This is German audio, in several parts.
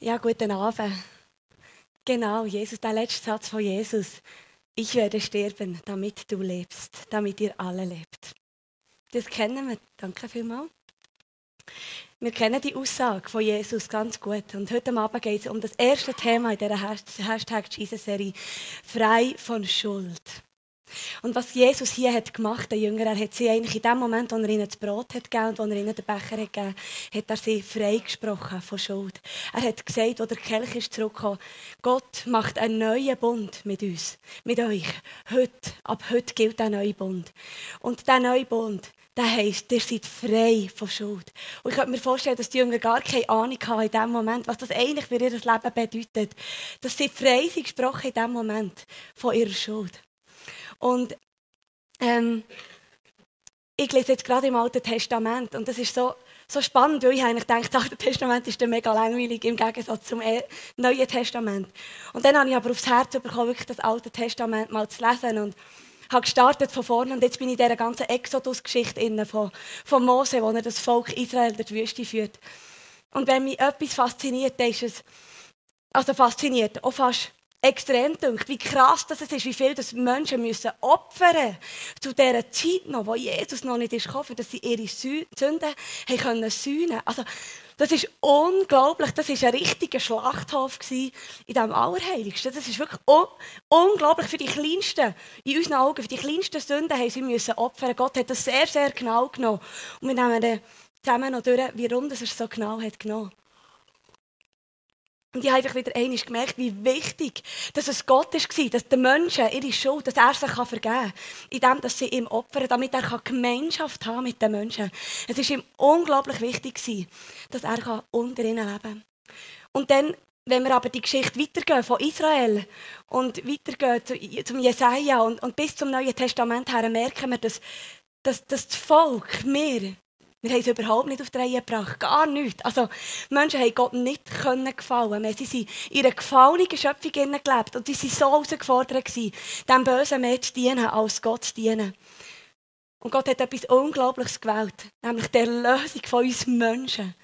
Ja, guten Abend. Genau, Jesus, der letzte Satz von Jesus. Ich werde sterben, damit du lebst, damit ihr alle lebt. Das kennen wir. Danke vielmals. Wir kennen die Aussage von Jesus ganz gut. Und heute Abend geht es um das erste Thema in dieser Hashtag Jesus-Serie. Frei von Schuld. Und was Jesus hier hat gemacht, der Jünger, er hat sie eigentlich in dem Moment, wo er ihnen das Brot hat gegeben und wo er ihnen den Becher hat gegeben, hat er sie freigesprochen von Schuld. Er hat gesagt, oder der Kelch ist zurückgekommen, Gott macht einen neuen Bund mit uns, mit euch. Heute, ab heute gilt der neue Bund. Und der neue Bund, der heisst, ihr seid frei von Schuld. Und ich könnte mir vorstellen, dass die Jünger gar keine Ahnung haben in dem Moment, was das eigentlich für ihr Leben bedeutet. Dass sie frei sind gesprochen in dem Moment von ihrer Schuld. Und ähm, ich lese jetzt gerade im Alten Testament und das ist so, so spannend, weil ich eigentlich denke, das Alte Testament ist dann mega langweilig im Gegensatz zum e-, Neuen Testament. Und dann habe ich aber aufs Herz bekommen, wirklich das Alte Testament mal zu lesen und habe gestartet von vorne und jetzt bin ich in dieser ganzen Exodus-Geschichte von, von Mose, wo er das Volk Israel durch die Wüste führt. Und wenn mich etwas fasziniert, dann ist es, also fasziniert, auch fast extrem dünkt, wie krass das ist, wie viel das Menschen müssen opfern zu dieser Zeit noch, wo Jesus noch nicht ist gekommen, dass sie ihre Sünden haben können sühnen. Also, das ist unglaublich. Das ist ein richtiger Schlachthof in diesem Allerheiligsten. Das ist wirklich un unglaublich für die kleinsten, in unseren Augen, für die kleinsten Sünden haben sie müssen opfern. Gott hat das sehr, sehr genau genommen. Und wir nehmen dann zusammen noch durch, das er so genau hat genommen. Und ich habe einfach wieder einmal gemerkt, wie wichtig dass es Gott war, dass den Menschen ihre Schuld, dass er sie vergeben kann, indem dass sie ihm opfern, damit er Gemeinschaft haben mit den Menschen. Es war ihm unglaublich wichtig, dass er unter ihnen leben kann. Und dann, wenn wir aber die Geschichte weitergehen von Israel und weitergehen zum Jesaja und, und bis zum Neuen Testament her, merken wir, dass, dass, dass das Volk, wir, wir haben es überhaupt nicht auf die Reihe gebracht. Gar nichts. Also, Menschen haben Gott nicht können gefallen. Sie sind in einer gefallenen Schöpfung gelebt. Und sie waren so herausgefordert, dem Bösen mehr zu dienen, als Gott zu dienen. Und Gott hat etwas Unglaubliches gewählt. Nämlich die Erlösung von uns Menschen.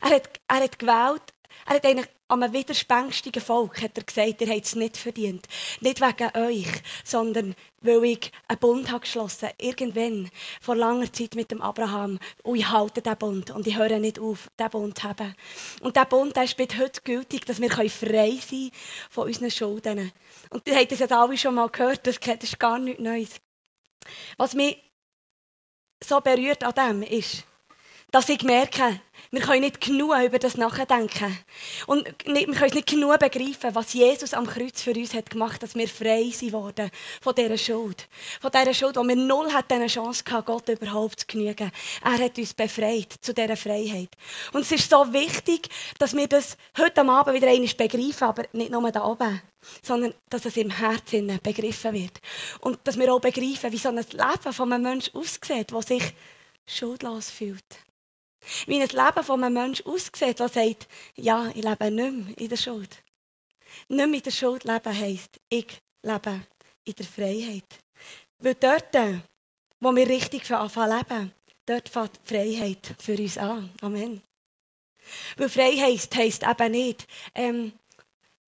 Er hat, er hat gewählt, er hat eigentlich an einem widerspenstigen Volk hat er gesagt, ihr habt es nicht verdient. Nicht wegen euch, sondern weil ich einen Bund habe geschlossen irgendwann, vor langer Zeit mit dem Abraham. Und ich halte diesen Bund und ich höre nicht auf, diesen Bund zu haben. Und dieser Bund der ist bis heute gültig, dass wir frei sein von unseren Schulden. Und ihr habt das jetzt alle schon mal gehört, das ist gar nichts Neues. Was mich so berührt an dem ist, dass ich merke, wir können nicht genug über das nachdenken. Und wir können nicht genug begreifen, was Jesus am Kreuz für uns hat gemacht, dass wir frei sind worden von dieser Schuld. Von dieser Schuld, wo wir null hatten, eine Chance gehabt, Gott überhaupt zu genügen. Er hat uns befreit zu dieser Freiheit. Und es ist so wichtig, dass wir das heute Abend wieder einmal begreifen, aber nicht nur da oben sondern dass es im Herzen begriffen wird. Und dass wir auch begreifen, wie so ein Leben von einem Menschen aussieht, der sich schuldlos fühlt. Wie ein Leben von einem Menschen aussieht, der sagt, ja, ich lebe nicht mehr in der Schuld. Nicht mehr in der Schuld leben heisst, ich lebe in der Freiheit. Weil dort, wo wir richtig anfangen leben, dort fängt die Freiheit für uns an. Amen. Weil Freiheit heisst eben nicht, ähm,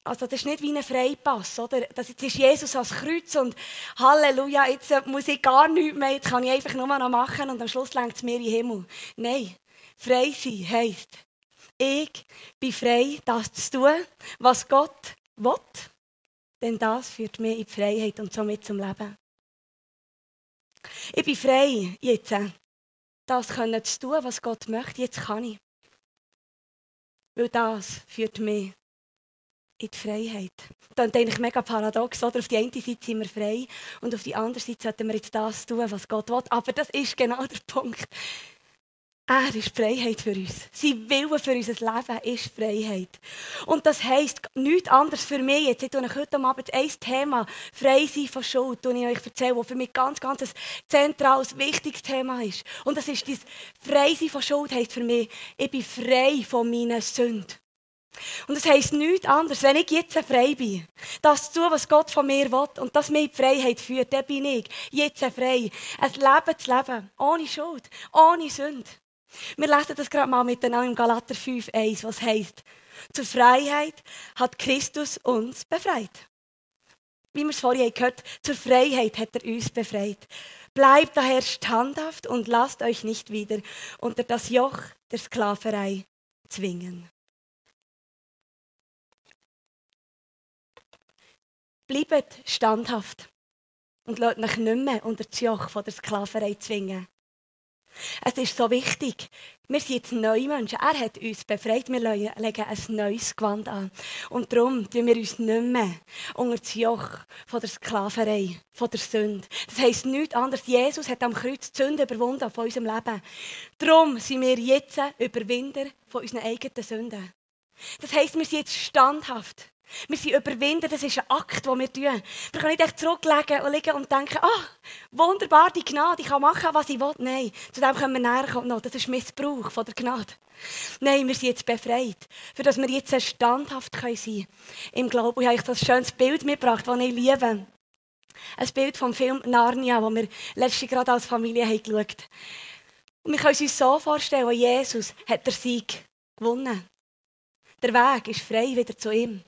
also das ist nicht wie ein Freipass, oder? Das ist Jesus als Kreuz und Halleluja, jetzt muss ich gar nichts mehr, jetzt kann ich einfach nur noch machen und am Schluss lenkt es mir in den Himmel. Nein, Frei sein heisst, ich bin frei, das zu tun, was Gott will. Denn das führt mich in die Freiheit und somit zum Leben. Ich bin frei, jetzt das zu tun, was Gott möchte. Jetzt kann ich. Weil das führt mich in die Freiheit. Das ist eigentlich mega paradox, oder? Auf die eine Seite sind wir frei und auf die andere Seite sollten wir jetzt das tun, was Gott will. Aber das ist genau der Punkt. Er ist Freiheit für uns. Sein Wille für unser Leben ist Freiheit. Und das heisst nichts anderes für mich. Jetzt ich euch heute Abend ein Thema, frei sein von Schuld, das ich euch erzähle, das für mich ganz, ganz ein zentrales, wichtiges Thema ist. Und das ist dieses frei sein von Schuld heisst für mich, ich bin frei von meinen Sünden. Und das heisst nichts anderes, wenn ich jetzt frei bin, das zu was Gott von mir will und das mir die Freiheit führt, dann bin ich jetzt frei. Ein Leben zu leben, ohne Schuld, ohne Sünde. Wir lesen das gerade mal miteinander im Galater 5,1, was heißt: Zur Freiheit hat Christus uns befreit. Wie wir es vorhin gehört zur Freiheit hat er uns befreit. Bleibt daher standhaft und lasst euch nicht wieder unter das Joch der Sklaverei zwingen. Bleibt standhaft und lasst euch nicht mehr unter das Joch der Sklaverei zwingen. Es ist so wichtig. Wir sind jetzt neue Menschen. Er hat uns befreit. Wir legen ein neues Gewand an. Und darum tun wir uns nicht mehr unter das Joch von der Sklaverei, von der Sünde. Das heisst nichts anderes. Jesus hat am Kreuz die Sünde überwunden von unserem Leben. Darum sind wir jetzt Überwinder von unseren eigenen Sünden. Das heisst, wir sind jetzt standhaft. Wir sind überwinden, das ist ein Akt, den wir tun. Wir können nicht echt zurücklegen und liegen und denken, oh, wunderbar, die Gnade, ich kann machen, was ich will. Nein, zu dem können wir näher kommen. Das ist Missbrauch von der Gnade. Nein, wir sind jetzt befreit, für dass wir jetzt standhaft sein können. Im Glauben, ich habe euch das schönes Bild mitgebracht, das ich liebe. Ein Bild vom Film Narnia, das wir letztes gerade als Familie haben geschaut haben. wir können uns so vorstellen, Jesus hat den Sieg gewonnen. Der Weg ist frei wieder zu ihm.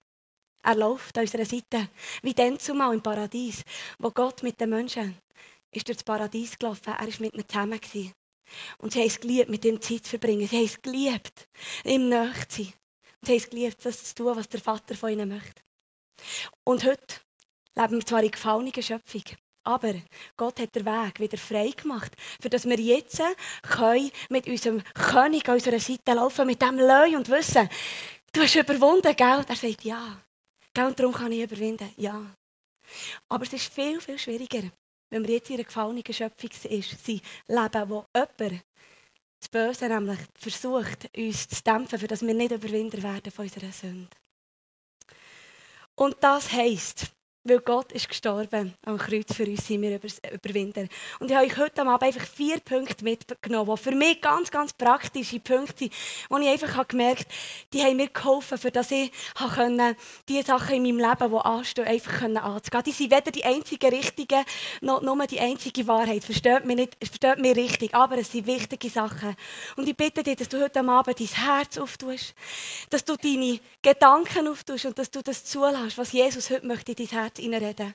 Er läuft an unserer Seite. Wie dann zumal im Paradies, wo Gott mit den Menschen ist durch das Paradies gelaufen. Er war mit ihnen zusammen. Und sie haben es geliebt, mit ihm Zeit zu verbringen. Sie haben es geliebt, ihm nahe zu sein. Und sie haben es geliebt, das zu tun, was der Vater von ihnen möchte. Und heute leben wir zwar in gefallener Schöpfung, aber Gott hat den Weg wieder frei gemacht, für dass wir jetzt können mit unserem König an unserer Seite laufen, mit dem Löwe und wissen, du hast überwunden, gell? Er sagt, ja, und darum kann ich überwinden. Ja. Aber es ist viel, viel schwieriger, wenn wir jetzt in einer gefallenen Schöpfung sind, leben, wo jemand, das Böse nämlich, versucht, uns zu dämpfen, für dass wir nicht Überwinder werden von unserer Sünde. Und das heisst, weil Gott ist gestorben am Kreuz für uns, sind wir Überwinder. Und ich habe euch heute Abend einfach vier Punkte mitgenommen, die für mich ganz, ganz praktische Punkte sind, wo ich einfach gemerkt habe, die haben mir geholfen, für dass ich die Sachen in meinem Leben, die anstehen, einfach anzugehen. Die sind weder die einzige richtige, noch nur die einzige Wahrheit. Versteht mich, nicht, versteht mich richtig, aber es sind wichtige Sachen. Und ich bitte dich, dass du heute Abend dein Herz auftust, dass du deine Gedanken auftust und dass du das zulässt, was Jesus heute möchte in dein Herz Herz reinreden.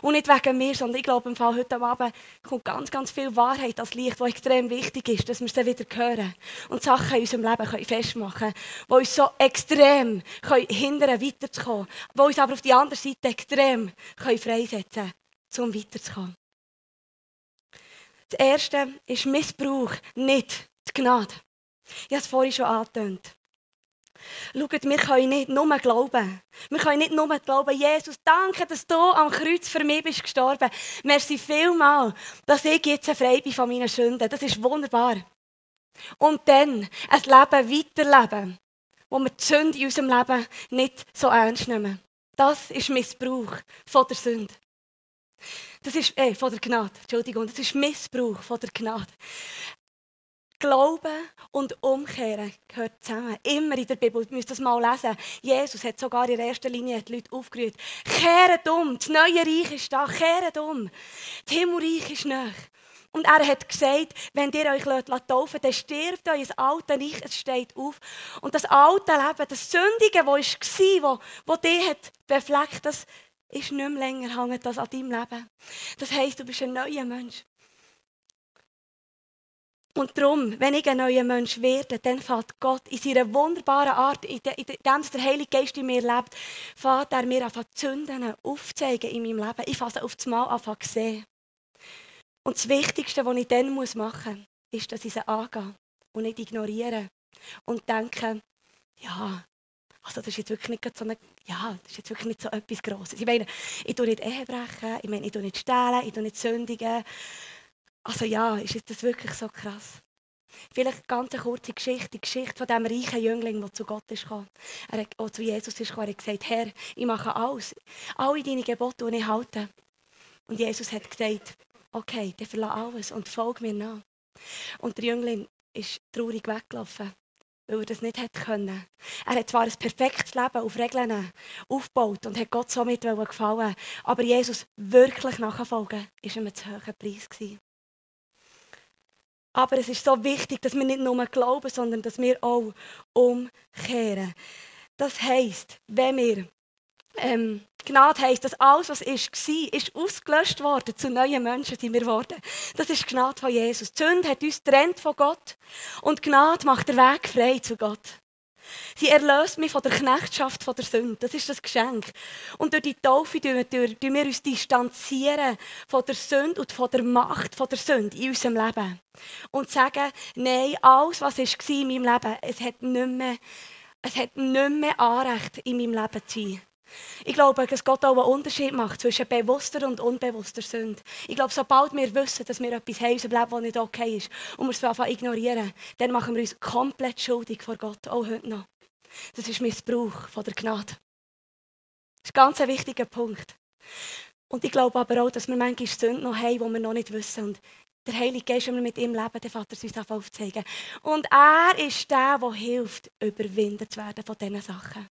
Und nicht wegen mir, sondern ich glaube, im Fall heute Abend kommt ganz, ganz viel Wahrheit als Licht, was extrem wichtig ist, dass wir sie wieder hören und Sachen in unserem Leben können festmachen können, die uns so extrem können hindern weiterzukommen, die uns aber auf die andere Seite extrem können freisetzen können, um weiterzukommen. Das Erste ist Missbrauch, nicht die Gnade. Ich habe es vorhin schon angetönt. Schaut, wir können nicht nur glauben. Wir können nicht nur glauben, Jesus, danke, dass du am Kreuz für mich bist gestorben. Merci vielmal, dass ich jetzt frei bin von meinen Sünden. Das ist wunderbar. Und dann ein Leben weiterleben, wo wir die Sünde in unserem Leben nicht so ernst nehmen. Das ist Missbrauch von der Sünde. Das ist, äh, von der Gnade, Entschuldigung, das ist Missbrauch von der Gnade. Glauben und Umkehren gehört zusammen. Immer in der Bibel, ihr müsst das mal lesen. Jesus hat sogar in erster Linie die Leute aufgerührt. Kehret um, das neue Reich ist da, kehret um. Das Himmelreich ist nah. Und er hat gesagt, wenn ihr euch taufen dann stirbt das alte Reich, es steht auf. Und das alte Leben, das Sündige, das war, das dich hat befleckt, das ist nicht mehr länger hängt das an deinem Leben. Das heisst, du bist ein neuer Mensch. Und darum, wenn ich ein neuer Mensch werde, dann fährt Gott in seiner wunderbaren Art, in dem der Heilige Geist in mir lebt, fährt er mir an Zünden aufzeigen in meinem Leben. Ich fasse auf das Mal zu sehen. Und das Wichtigste, was ich dann machen muss, ist, dass ich sie angehe und nicht ignoriere. Und denke, ja, also das ist jetzt wirklich nicht so eine, ja, das ist jetzt wirklich nicht so etwas Grosses. Ich meine, ich tue nicht Ehe brechen, ich meine, ich tue nicht stehlen, ich tue nicht sündigen. Also ja, ist das wirklich so krass? Vielleicht eine ganz kurze Geschichte, die Geschichte von dem reichen Jüngling, der zu Gott ist gekommen. Er hat, zu Jesus ist gekommen, er hat gesagt, Herr, ich mache alles, alle deine Gebote, die ich halte. Und Jesus hat gesagt, okay, dann verlasse alles und folge mir nach. Und der Jüngling ist traurig weggelaufen, weil er das nicht hätte können. Er hat zwar ein perfektes Leben auf Regeln aufgebaut und hat Gott somit gefallen, aber Jesus wirklich nachfolgen, war ihm zu hoher Preis gewesen. Aber es ist so wichtig, dass wir nicht nur glauben, sondern dass wir auch umkehren. Das heisst, wenn wir ähm, Gnade heisst, dass alles, was ist, war, ist ausgelöscht worden. Zu neuen Menschen sind wir geworden. Das ist die Gnade von Jesus. Die Sünde hat uns getrennt von Gott. Und Gnade macht den Weg frei zu Gott. Sie erlöst mich von der Knechtschaft von der Sünde. Das ist das Geschenk. Und durch die Taufe tun wir uns distanzieren von der Sünde und von der Macht von der Sünde in unserem Leben. Und sagen, nein, alles, was war in meinem Leben, es hat nicht mehr, es hat nicht mehr Anrecht, in meinem Leben zu sein. Ich glaube, dass Gott auch einen Unterschied macht zwischen bewusster und unbewusster Sünde. Ich glaube, sobald wir wissen, dass wir etwas haben in das nicht okay ist, und wir es einfach ignorieren, dann machen wir uns komplett schuldig vor Gott, auch heute noch. Das ist Missbrauch von der Gnade. Das ist ein ganz wichtiger Punkt. Und ich glaube aber auch, dass wir manchmal Sünde noch haben, die wir noch nicht wissen. Und der Heilige Geist, wenn wir mit ihm leben, der Vater uns aufzeigen. Und er ist der, der hilft, überwinden zu werden von diesen Sachen.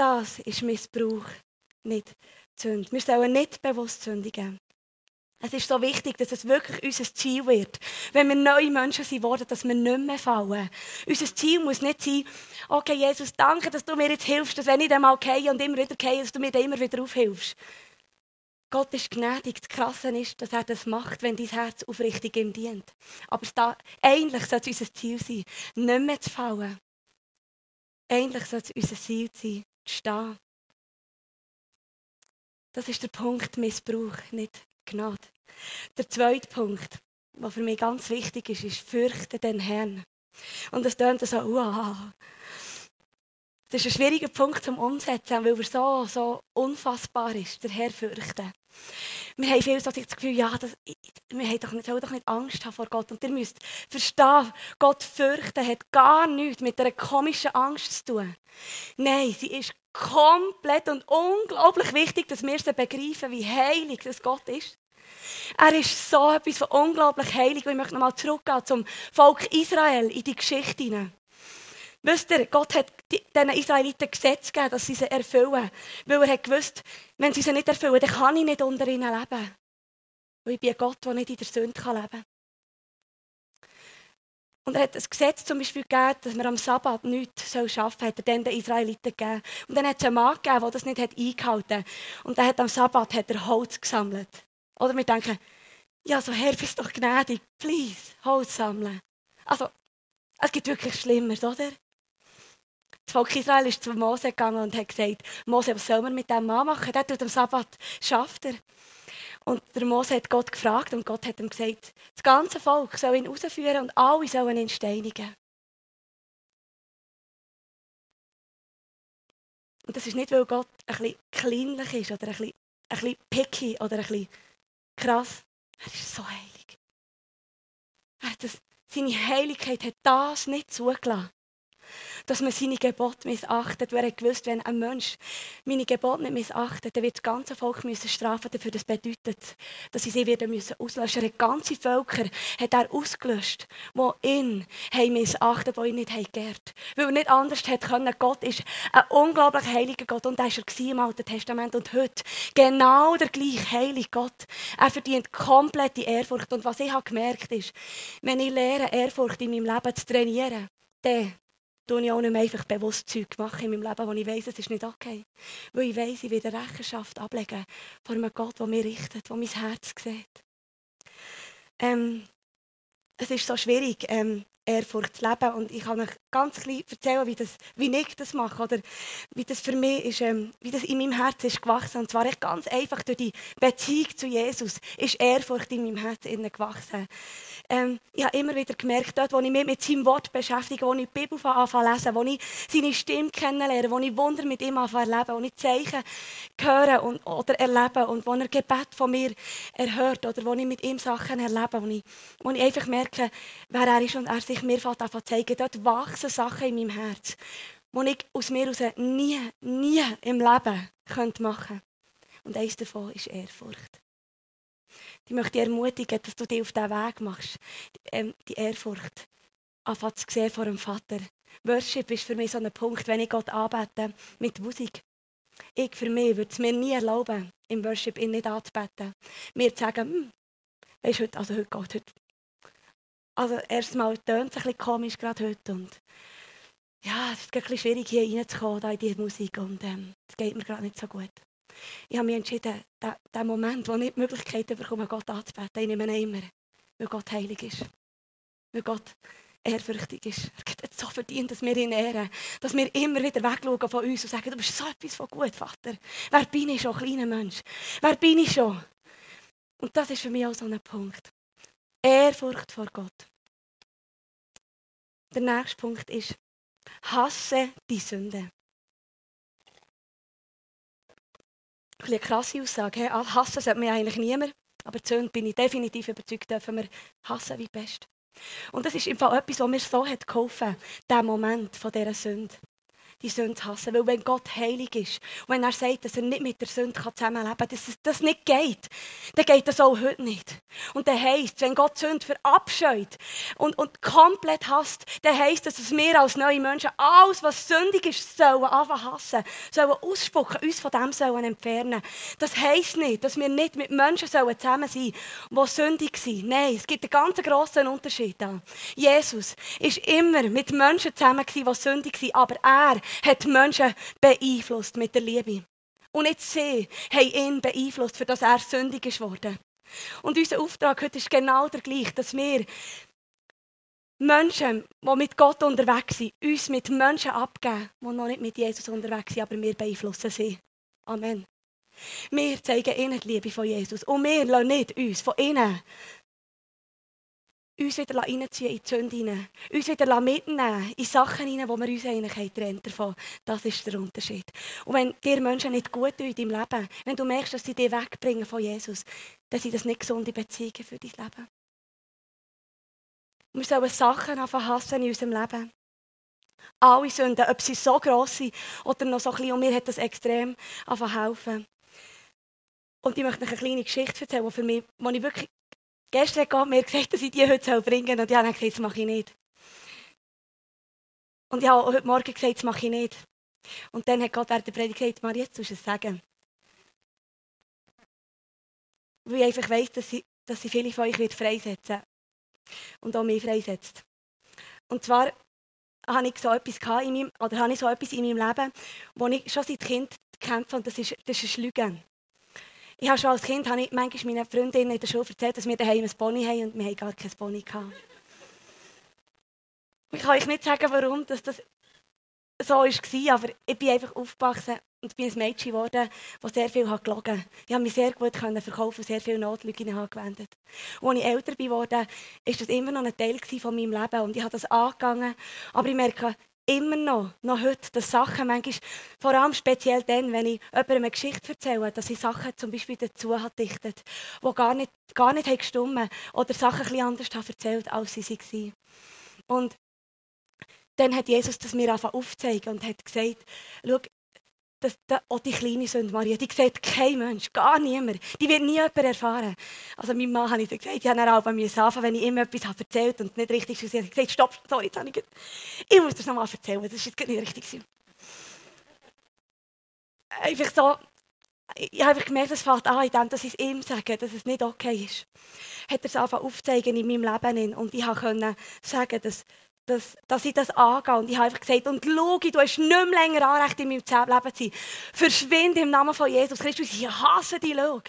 Das ist Missbrauch, nicht Sünde. Wir sollen nicht bewusst sündigen. Es ist so wichtig, dass es wirklich unser Ziel wird. Wenn wir neue Menschen sind worden, dass wir nicht mehr fallen. Unser Ziel muss nicht sein, okay, Jesus, danke, dass du mir jetzt hilfst, dass wenn ich dann mal gehe und immer wieder gehe, dass du mir dann immer wieder aufhilfst. Gott ist gnädig. Das Krasse ist, dass er das macht, wenn dein Herz aufrichtig ihm dient. Aber da, eigentlich sollte es unser Ziel sein, nicht mehr zu fallen. Eigentlich sollte es unser Ziel sein, stehen. Das ist der Punkt Missbrauch, nicht Gnade. Der zweite Punkt, der für mich ganz wichtig ist, ist fürchte den Herrn. Und das tönt so, uah. Das ist ein schwieriger Punkt zum Umsetzen, weil er so, so unfassbar ist, der Herr fürchten. Wir haben viel so das Gefühl, ja, das, wir haben doch nicht, sollen doch nicht Angst haben vor Gott. Und ihr müsst verstehen, Gott fürchten hat gar nichts mit einer komischen Angst zu tun. Nein, sie ist komplett und unglaublich wichtig, dass wir sie begreifen, wie heilig das Gott ist. Er ist so etwas von unglaublich heilig. Und ich möchte nochmal zurückgehen zum Volk Israel in die Geschichte hinein. Wisst ihr, Gott hat diesen Israeliten Gesetze gegeben, dass sie sie erfüllen. Weil er hat gewusst, wenn sie sie nicht erfüllen, dann kann ich nicht unter ihnen leben. Weil ich bin ein Gott, der nicht in der Sünde leben kann. Und er hat ein Gesetz zum Beispiel gegeben, dass man am Sabbat nichts arbeiten soll, hat er dann den Israeliten gegeben. Und dann hat es einen Mann gegeben, der das nicht hat eingehalten hat. Und der hat am Sabbat hat er Holz gesammelt. Oder wir denken, ja, so Herr, bist doch gnädig, please, Holz sammeln. Also, es gibt wirklich Schlimmeres, oder? Das Volk Israel ist zu Mose gegangen und hat gesagt, Mose, was soll man mit diesem Mann machen? Der tut am Sabbat, schafft er. Und der Mose hat Gott gefragt und Gott hat ihm gesagt, das ganze Volk soll ihn rausführen und alle sollen ihn steinigen. Und das ist nicht, weil Gott ein bisschen kleinlich ist oder ein bisschen, ein bisschen picky oder ein bisschen krass. Er ist so heilig. Er das, seine Heiligkeit hat das nicht zugelassen dass man seine Gebote missachtet. Wer hat gewusst, wenn ein Mensch meine Gebote nicht missachtet, dann wird das ganze Volk müssen strafen dafür. Das bedeutet, dass sie sie wieder müssen auslöschen müssen. Ganze Völker hat er ausgelöscht, die ihn haben missachtet, die ihn nicht haben geehrt. Weil er nicht anders hätte können. Gott ist ein unglaublich heiliger Gott und er war im Alten Testament und heute genau der gleiche heilige Gott. Er verdient komplette Ehrfurcht. Und was ich habe gemerkt ist, wenn ich lehre, Ehrfurcht in meinem Leben zu trainieren, dann tue ich auch nicht mehr einfach bewusst Zeug machen in meinem Leben, wo ich weiss, es ist nicht okay. Weil ich weiss, ich werde Rechenschaft ablegen vor einem Gott, der mich richtet, der mein Herz sieht. Ähm, es ist so schwierig, ähm, Ehrfurcht zu leben. Und ich kann euch ganz klein erzählen, wie, das, wie ich das mache. Oder wie das für mich ist, ähm, wie das in meinem Herzen ist gewachsen. Und zwar echt ganz einfach durch die Beziehung zu Jesus ist Ehrfurcht in meinem Herzen gewachsen ähm, ich habe immer wieder gemerkt, dort, wo ich mich mit seinem Wort beschäftige, wo ich die Bibel anfange lesen, wo ich seine Stimme kennenlerne, wo ich Wunder mit ihm anfange erleben, wo ich Zeichen höre und, oder erlebe und wo er Gebet von mir erhört oder wo ich mit ihm Sachen erlebe, wo ich, wo ich einfach merke, wer er ist und er sich mir anfängt zeigen. Dort wachsen Sachen in meinem Herz, die ich aus mir heraus nie, nie im Leben könnte machen könnte. Und eines davon ist Ehrfurcht. Ich möchte dich ermutigen, dass du dich auf diesen Weg machst, ähm, die Ehrfurcht anfangen zu sehen vor dem Vater. Worship ist für mich so ein Punkt, wenn ich Gott anbete mit Musik. Ich für mich würde es mir nie erlauben, im Worship ihn nicht anzubeten. Mir zu sagen, hm, weißt heute, also heute geht heute Also erstmal tönt es ein bisschen komisch gerade heute und ja, es ist ein bisschen schwierig hier reinzukommen in diese Musik und ähm, es ähm, geht mir gerade nicht so gut. Ich habe mich entschieden, den, Moment, wo ich die Möglichkeit bekomme, Gott anzubeten, ich nehme ihn immer, weil Gott heilig ist. Weil Gott ehrfürchtig ist. Er hat so verdient, dass wir ihn ehren. Dass wir immer wieder wegschauen von uns und sagen, du bist so etwas von gut, Vater. Wer bin ich schon, kleiner Mensch? Wer bin ich schon? Und das ist für mich auch so ein Punkt. Ehrfurcht vor Gott. Der nächste Punkt ist, hasse die Sünde. Eine krasse Aussage. Hassen sollte man eigentlich niemand. Aber die Sünde bin ich definitiv überzeugt, dürfen wir hassen wie best. Und das ist im Fall etwas, was mir so hat geholfen, der Moment dieser Sünde die Sünde hassen. Weil wenn Gott heilig ist wenn er sagt, dass er nicht mit der Sünde zusammenleben kann, dass das nicht geht, dann geht das auch heute nicht. Und dann heisst, wenn Gott Sünde verabscheut und, und komplett hasst, dann heisst das, dass wir als neue Menschen alles, was sündig ist, sollen anfangen hassen, sollen ausspucken, uns von dem sollen entfernen. Das heisst nicht, dass wir nicht mit Menschen sollen zusammen sein sollen, die sündig sind. Nein, es gibt einen ganz grossen Unterschied. Da. Jesus ist immer mit Menschen zusammen, die sündig waren, aber er hat Menschen beeinflusst mit der Liebe. Und nicht sie haben ihn beeinflusst, für das er sündig ist worden. Und unser Auftrag heute ist genau der gleiche, dass wir Menschen, die mit Gott unterwegs sind, uns mit Menschen abgeben, die noch nicht mit Jesus unterwegs sind, aber wir beeinflussen sie. Amen. Wir zeigen ihnen die Liebe von Jesus. Und wir lassen nicht uns von ihnen uns wieder reinziehen in die Sünde hinein. Uns wieder mitnehmen in Sachen hinein, wo wir uns eigentlich trennt davon. Das ist der Unterschied. Und wenn dir Menschen nicht gut tun in deinem Leben, wenn du merkst, dass sie dich wegbringen von Jesus, dann sind das nicht gesunde Beziehungen für dein Leben. wir sollen Sachen anfangen hassen in unserem Leben. Alle Sünden, ob sie so gross sind oder noch so klein. Und mir hat das extrem helfen. Und ich möchte euch eine kleine Geschichte erzählen, die, für mich, die ich wirklich Gestern hat Gott mir gesagt, dass ich die heute bringen soll. Und ich habe gesagt, das mache ich nicht. Und ich habe heute Morgen gesagt, das mache ich nicht. Und dann hat Gott während der Predigt gesagt, Maria, jetzt musst du es sagen. Weil ich einfach weiss, dass sie, dass sie viele von euch wird freisetzen Und auch mich freisetzt. Und zwar habe ich so etwas in meinem, oder habe ich so etwas in meinem Leben, wo ich schon seit Kind kämpfe, und das ist, das ist Lügen. Ich habe schon als Kind habe ich manchmal meinen Freundinnen in der Schule erzählt, dass wir daheim ein Pony haben und wir haben gar kein Pony gehabt. Ich kann euch nicht sagen, warum das, so war, aber ich bin einfach aufgewachsen und bin ein Mädchen geworden, das sehr viel gelogen hat. Ich konnte mich sehr gut verkaufen und sehr viele Notlügen angewendet. Und als ich älter bin, war das immer noch ein Teil von meinem Leben und ich habe das angegangen. Aber ich merke, immer noch, noch heute, dass Sachen manchmal, vor allem speziell dann, wenn ich jemandem eine Geschichte erzähle, dass ich Sachen zum Beispiel dazu habe dichtet, die gar nicht, gar nicht gestimmt oder Sachen ein anders habe erzählt, als sie waren. Und dann hat Jesus das mir einfach aufgezeigt und hat gesagt, schau, das, das, auch die kleine Sünde Maria, die sieht kein Mensch, gar niemand. Die wird nie jemand erfahren. Also meinem Mann habe ich gesagt, ich habe auch bei mir anfangen, wenn ich ihm etwas habe erzählt und nicht richtig habe ich gesagt, stopp, sorry, jetzt habe ich, ich muss das nochmal erzählen, das jetzt nicht richtig. Einfach so, ich habe gemerkt, es fällt an, in dem, dass ich es ihm sage, dass es nicht okay ist. Hat er es einfach aufzeigen in meinem Leben und ich konnte sagen, dass dass, dass ich das angehe. Und ich habe einfach gesagt, und schau, du hast nicht mehr länger Anrecht in meinem Leben zu sein. Verschwinde im Namen von Jesus Christus. Ich hasse dich, schau.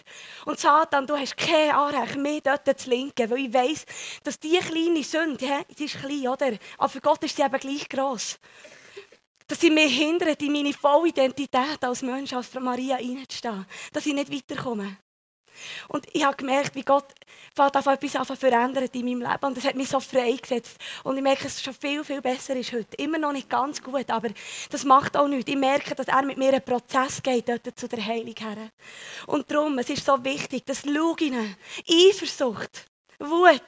Und Satan, du hast kein Anrecht, mich dort zu linken, weil ich weiss, dass diese kleine Sünde, sie ist klein, oder? Aber für Gott ist sie eben gleich gross. Dass sie mich hindert, in meine volle Identität als Mensch, als Maria reinzustehen. Dass ich nicht weiterkomme. Und ich habe gemerkt, wie Gott etwas verändert in meinem Leben. Und das hat mich so freigesetzt. Und ich merke, dass es schon viel, viel besser ist heute. Immer noch nicht ganz gut, aber das macht auch nichts. Ich merke, dass er mit mir einen Prozess geht, dort zu der Heilung her. Und darum, es ist so wichtig, dass Luginen, Eifersucht, Wut,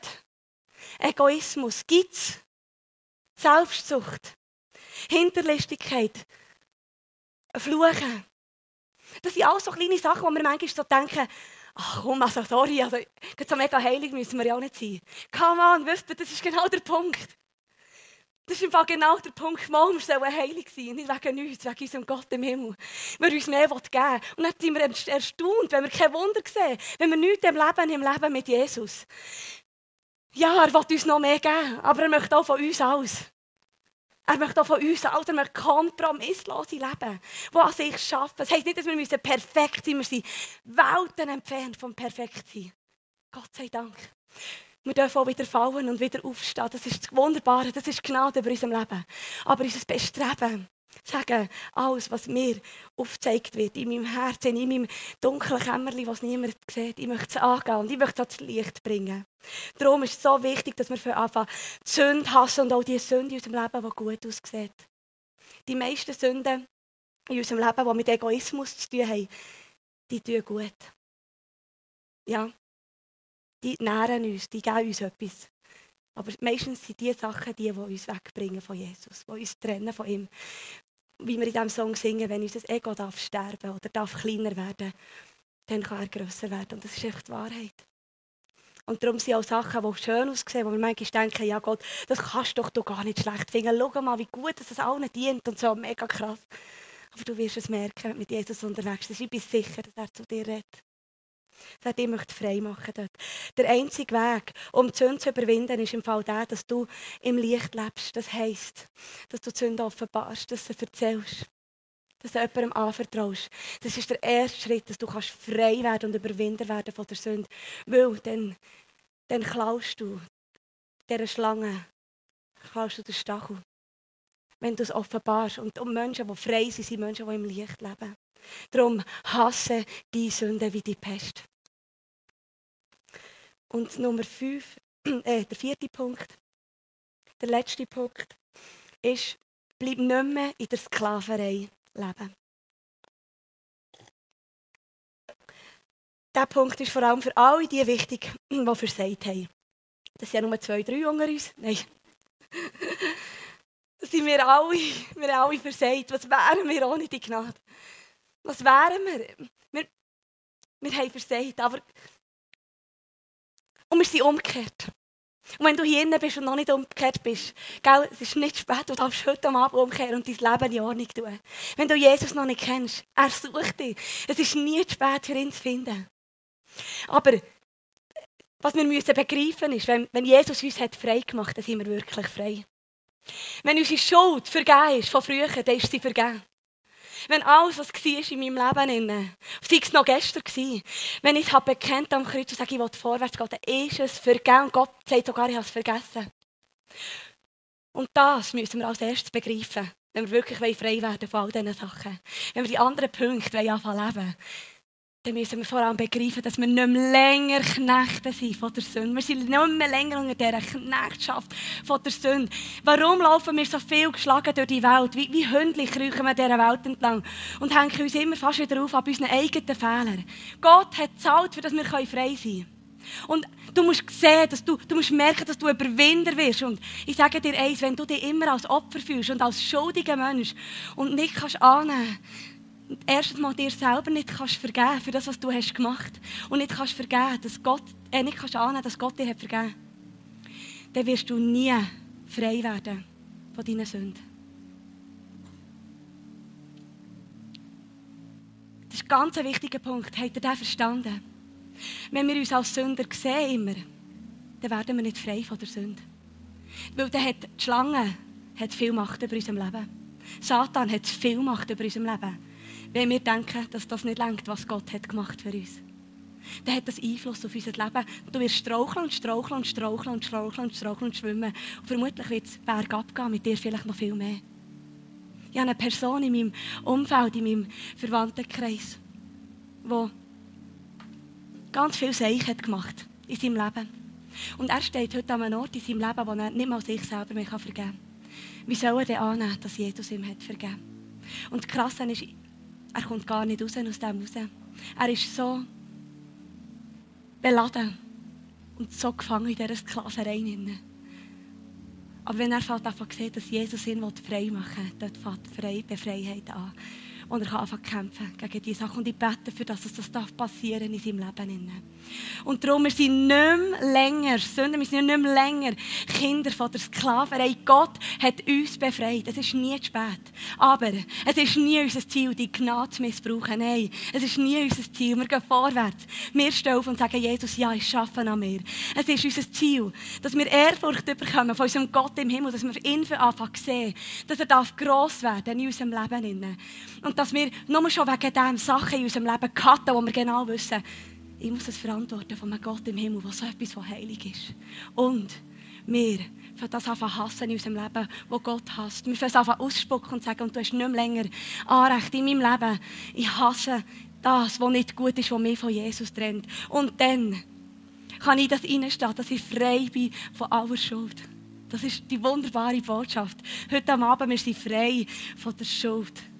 Egoismus, Geiz, Selbstsucht, Hinterlistigkeit, Fluchen. Das sind alles so kleine Sachen, wo wir manchmal so denken, ach komm, also sorry, also, so mega heilig müssen wir ja auch nicht sein. Come on, wisst ihr, das ist genau der Punkt. Das ist einfach genau der Punkt, mal, wir sollen heilig sein, nicht wegen uns, wegen unserem Gott im Himmel. Wer uns mehr geben will. Und dann sind wir erstaunt, wenn wir kein Wunder sehen, wenn wir nichts im Leben, im Leben mit Jesus. Ja, er will uns noch mehr geben, aber er möchte auch von uns alles. Er möchte auch von uns er möchte kompromisslose Leben, die an sich schaffen. Das heisst nicht, dass wir perfekt sein müssen. Wir sind Welten entfernt vom Perfektsein. Gott sei Dank. Wir dürfen auch wieder fallen und wieder aufstehen. Das ist das Wunderbare, das ist Gnade über unserem Leben. Aber unser Bestreben, sagen, alles, was mir aufgezeigt wird, in meinem Herzen, in meinem dunklen Kämmerchen, was niemand sieht, ich möchte es angehen und ich möchte es ans Licht bringen. Darum ist es so wichtig, dass wir für anfangen, die Sünde hassen und auch die Sünde in unserem Leben, die gut aussieht. Die meisten Sünden in unserem Leben, die mit Egoismus zu tun haben, die tun gut. Ja, die nähren uns, die geben uns etwas. Aber meistens sind die Sachen die, die uns wegbringen von Jesus, die uns trennen von ihm. Wie wir in diesem Song singen, wenn unser Ego darf sterben oder darf kleiner werden, dann kann er grösser werden. Und das ist echt die Wahrheit. Und darum sind auch Sachen, die schön aussehen, wo wir manchmal denken, ja Gott, das kannst du doch gar nicht schlecht finden. Schau mal, wie gut dass es allen dient und so, mega krass. Aber du wirst es merken, mit Jesus unterwegs bist. Ich bin sicher, dass er zu dir redet. Er dich möchte frei machen dort. Der einzige Weg, um die Sünde zu überwinden, ist im Fall der, dass du im Licht lebst. Das heisst, dass du die Sünde offenbarst, dass du sie erzählst. Dass du jemandem anvertraust. Das ist der erste Schritt, dass du kannst frei werden und Überwinder werden von der Sünde. Weil dann, dann klaust du dieser Schlange, klaust du den Stachel. Wenn du es offenbarst. Und um Menschen, die frei sind, sind Menschen, die im Licht leben. Darum hasse die Sünde wie die Pest. Und Nummer fünf, äh, der vierte Punkt, der letzte Punkt, ist, bleib nicht mehr in der Sklaverei leben. Dieser Punkt ist vor allem für alle die wichtig, die versagt haben. Das sind ja nur zwei, drei unter uns. Nein. Das sind wir alle, wir alle versagt. Was wären wir ohne die Gnade? Was wären wir? Wir, wir haben versagt, aber... Und wir sind umgekehrt. Und wenn du hier bist und noch nicht umgekehrt bist, gell, es ist nicht spät, du darfst heute Abend umkehren und dein Leben in Ordnung tun. Wenn du Jesus noch nicht kennst, er sucht dich. Es ist nie zu spät, für ihn zu finden. Aber was wir müssen begreifen ist, wenn, wenn Jesus uns hat frei gemacht hat, dann sind wir wirklich frei. Wenn unsere Schuld vergeben ist von früher, dann ist sie vergeben. Wenn alles, was war in meinem Leben, sei es noch gestern war, wenn ich es habe am Kreuz und sage, ich will vorwärts gehen, dann ist es vergeben. Gott sagt sogar, ich habe es vergessen. Und das müssen wir als erstes begreifen, wenn wir wirklich frei werden von all diesen Sachen. Wenn wir die anderen Punkte anfangen leben dann müssen wir vor allem begreifen, dass wir nicht mehr länger Knechte sind von der Sünde. Wir sind nicht mehr länger unter dieser Knechtschaft von der Sünde. Warum laufen wir so viel geschlagen durch die Welt? Wie, wie Hündchen kriechen wir dieser Welt entlang und hängen uns immer fast wieder auf an unseren eigenen Fehlern. Gott hat gezahlt, für dass wir frei sein können. Und du musst sehen, dass du, du musst merken, dass du Überwinder wirst. Und ich sage dir eins, wenn du dich immer als Opfer fühlst und als schuldiger Mensch und nicht kannst annehmen, erstens mal dir selber nicht kannst vergeben für das, was du hast gemacht und nicht kannst vergeben, dass Gott, äh, nicht kannst annehmen, dass Gott dir hat vergeben, dann wirst du nie frei werden von deinen Sünden. Das ist ein ganz wichtiger Punkt. Habt ihr den verstanden? Wenn wir uns als Sünder sehen immer, dann werden wir nicht frei von der Sünde. Weil dann hat die Schlange hat viel Macht über unserem Leben. Satan hat viel Macht über unserem Leben wenn wir denken, dass das nicht lenkt, was Gott hat gemacht für uns. Dann hat das Einfluss auf unser Leben. Du wirst straucheln und straucheln und straucheln und straucheln und straucheln und schwimmen. Und vermutlich wird es bergab gehen, mit dir vielleicht noch viel mehr. Ich habe eine Person in meinem Umfeld, in meinem Verwandtenkreis, die ganz viel Seich hat gemacht in seinem Leben. Und er steht heute an einem Ort in seinem Leben, wo er nicht mal sich selber mehr vergeben kann. Wie soll er denn annehmen, dass Jesus ihm hat vergeben? Und krass ist, er kommt gar nicht raus aus dem raus. Er ist so beladen und so gefangen in dieser Sklaverei. Aber wenn er davon sieht, dass Jesus ihn frei machen will, dort fängt frei, Befreiheit an. Und er kann zu kämpfen gegen diese Sachen. Und ich bete für das, dass das passieren in seinem Leben. Und darum, wir sind nicht mehr länger Sünder, wir sind nicht mehr länger Kinder von der Sklaverei. Gott hat uns befreit. Es ist nie zu spät. Aber es ist nie unser Ziel, die Gnade zu missbrauchen. Nein, es ist nie unser Ziel. Wir gehen vorwärts. Wir stehen auf und sagen, Jesus, ja, ich schaffe an mir. Es ist unser Ziel, dass wir Ehrfurcht bekommen von unserem Gott im Himmel, dass wir ihn anfangen sehen, dass er darf gross werden in unserem Leben. Und dass wir nur schon wegen dem Sachen in unserem Leben cutten, wo wir genau wissen, ich muss es verantworten von einem Gott im Himmel, was so etwas, was heilig ist. Und wir für das anfangen hassen in unserem Leben, wo Gott hasst. Wir fangen anfangen ausspucken und sagen, und du hast nicht mehr länger Anrecht in meinem Leben. Ich hasse das, was nicht gut ist, was mich von Jesus trennt. Und dann kann ich das reinstehen, dass ich frei bin von aller Schuld. Das ist die wunderbare Botschaft. Heute Abend, wir sind frei von der Schuld.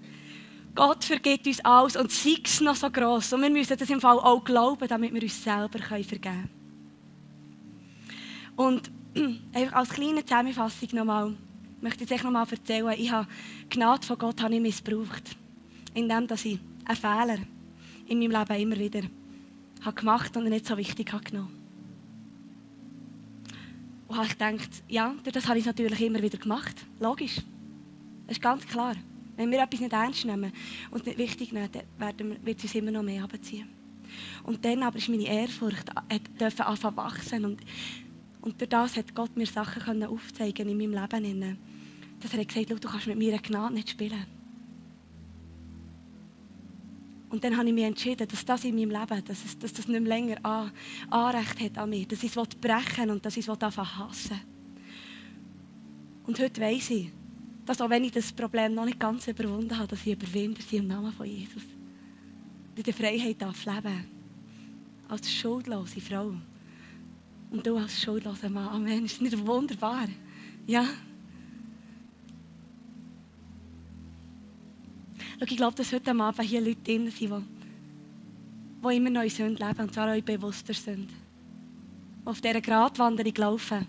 Gott vergibt uns alles und sei es noch so gross. Und wir müssen das im Fall auch glauben, damit wir uns selber vergeben können. Und einfach als kleine Zusammenfassung nochmal, möchte ich euch nochmal erzählen, ich habe Gnade von Gott habe ich missbraucht. Indem dass ich einen Fehler in meinem Leben immer wieder habe gemacht und nicht so wichtig habe genommen. Und habe ich gedacht, ja, das habe ich natürlich immer wieder gemacht. Logisch. Das ist ganz klar. Wenn wir etwas nicht ernst nehmen und nicht wichtig nehmen, dann wird es uns immer noch mehr abziehen. Und dann aber ist meine Ehrfurcht dürfen anfangen wachsen und, und durch das hat Gott mir Sachen können aufzeigen in meinem Leben. Dass er gesagt hat, du kannst mit mir Gnade nicht spielen. Und dann habe ich mich entschieden, dass das in meinem Leben, dass, es, dass das nicht mehr länger an, Anrecht hat an mir, dass ich es brechen und dass ich es einfach hassen Und heute weiss ich, dass auch wenn ich das Problem noch nicht ganz überwunden habe, dass ich überwinde sie im Namen von Jesus. In der Freiheit darf leben. Als schuldlose Frau. Und du als schuldloser Mann. Amen. Ist nicht wunderbar? Ja. Schau, ich glaube, dass heute Abend hier Leute drin sind, die, die immer in Sünde leben und zwar euch bewusster sind. Die auf dieser Gratwanderung laufen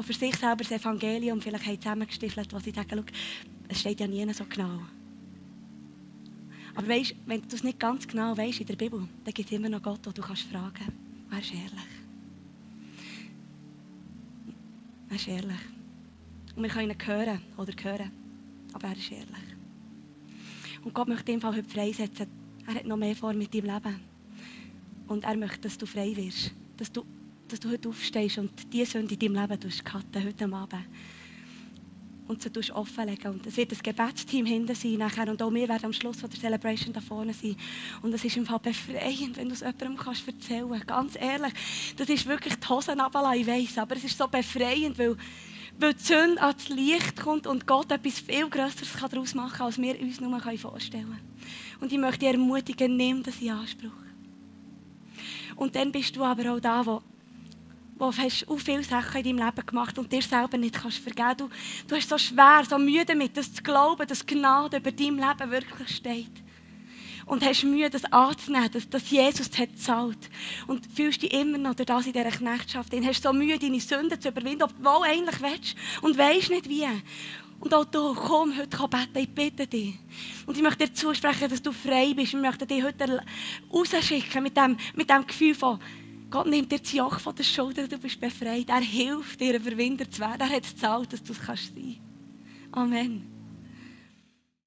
die für sich selber das Evangelium vielleicht haben zusammengestiefelt, wo sie sagen, es steht ja nie so genau. Aber weißt, wenn du es nicht ganz genau weißt in der Bibel, dann gibt es immer noch Gott, den du kannst fragen. Er ist ehrlich. Er ist ehrlich. Und wir können ihn hören oder hören, aber er ist ehrlich. Und Gott möchte Fall heute freisetzen. Er hat noch mehr vor mit deinem Leben. Und er möchte, dass du frei wirst. Dass du dass du heute aufstehst und die Sünde in deinem Leben cutten, heute Abend. Und sie offenlegen. Und es wird ein Gebetsteam hinten sein nachher. Und auch wir werden am Schluss der Celebration da vorne sein. Und es ist im Fall befreiend, wenn du es jemandem kannst erzählen kannst. Ganz ehrlich, das ist wirklich die Hosen runterlassen, ich weiss. Aber es ist so befreiend, weil, weil die Sünde ans Licht kommt und Gott etwas viel Größeres daraus machen kann, als wir uns nur vorstellen können. Und ich möchte dich ermutigen, nimm das in Anspruch. Und dann bist du aber auch da, wo wo hast auch viele Sachen in deinem Leben gemacht und dir selber nicht kannst vergeben. Du, du hast so schwer, so müde damit, das zu glauben, dass Gnade über deinem Leben wirklich steht. Und hast Mühe, das anzunehmen, dass, dass Jesus hat gezahlt. Und fühlst dich immer noch das in dieser Knechtschaft. Und hast so Mühe, deine Sünden zu überwinden, obwohl du eigentlich willst und weisst nicht wie. Und auch du, komm heute beten, ich bitte dich. Und ich möchte dir zusprechen, dass du frei bist. Ich möchte dich heute rausschicken mit dem, mit dem Gefühl von, Gott nimmt dir das Joch von der Schulter, du bist befreit. Er hilft dir, ein Überwinder zu werden. Er hat gezahlt, dass du es sein kannst. Amen.